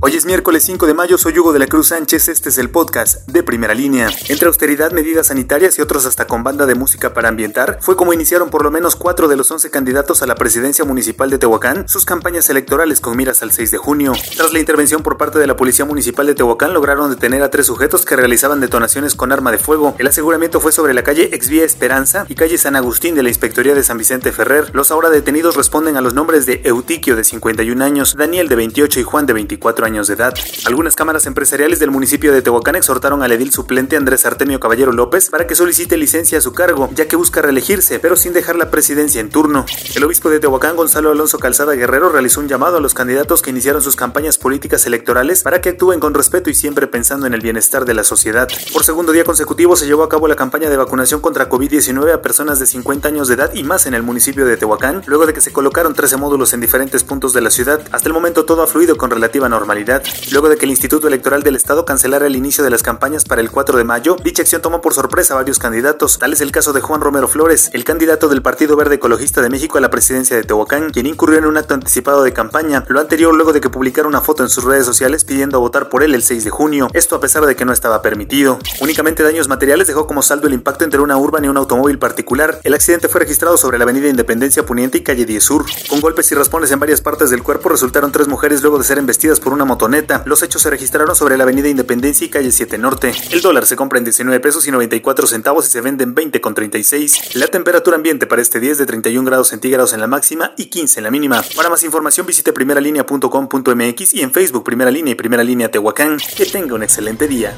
Hoy es miércoles 5 de mayo, soy Hugo de la Cruz Sánchez, este es el podcast de primera línea. Entre austeridad, medidas sanitarias y otros hasta con banda de música para ambientar, fue como iniciaron por lo menos cuatro de los 11 candidatos a la presidencia municipal de Tehuacán sus campañas electorales con miras al 6 de junio. Tras la intervención por parte de la Policía Municipal de Tehuacán, lograron detener a tres sujetos que realizaban detonaciones con arma de fuego. El aseguramiento fue sobre la calle Exvía Esperanza y calle San Agustín de la Inspectoría de San Vicente Ferrer. Los ahora detenidos responden a los nombres de Eutiquio de 51 años, Daniel de 28 y Juan de 24 años de edad. Algunas cámaras empresariales del municipio de Tehuacán exhortaron al edil suplente Andrés Artemio Caballero López para que solicite licencia a su cargo, ya que busca reelegirse, pero sin dejar la presidencia en turno. El obispo de Tehuacán, Gonzalo Alonso Calzada Guerrero, realizó un llamado a los candidatos que iniciaron sus campañas políticas electorales para que actúen con respeto y siempre pensando en el bienestar de la sociedad. Por segundo día consecutivo se llevó a cabo la campaña de vacunación contra COVID-19 a personas de 50 años de edad y más en el municipio de Tehuacán, luego de que se colocaron 13 módulos en diferentes puntos de la ciudad. Hasta el momento todo ha fluido con relativa normalidad. Luego de que el Instituto Electoral del Estado cancelara el inicio de las campañas para el 4 de mayo, dicha acción tomó por sorpresa a varios candidatos. Tal es el caso de Juan Romero Flores, el candidato del Partido Verde Ecologista de México a la presidencia de Tehuacán, quien incurrió en un acto anticipado de campaña, lo anterior luego de que publicara una foto en sus redes sociales pidiendo votar por él el 6 de junio, esto a pesar de que no estaba permitido. Únicamente daños materiales dejó como saldo el impacto entre una urban y un automóvil particular. El accidente fue registrado sobre la avenida Independencia Poniente y calle 10 Sur. Con golpes y raspones en varias partes del cuerpo resultaron tres mujeres luego de ser embestidas por una motoneta. Los hechos se registraron sobre la avenida Independencia y calle 7 Norte. El dólar se compra en 19 pesos y 94 centavos y se vende en 20 con 36. La temperatura ambiente para este día es de 31 grados centígrados en la máxima y 15 en la mínima. Para más información visite primeralinea.com.mx y en Facebook Primera Línea y Primera Línea Tehuacán. Que tenga un excelente día.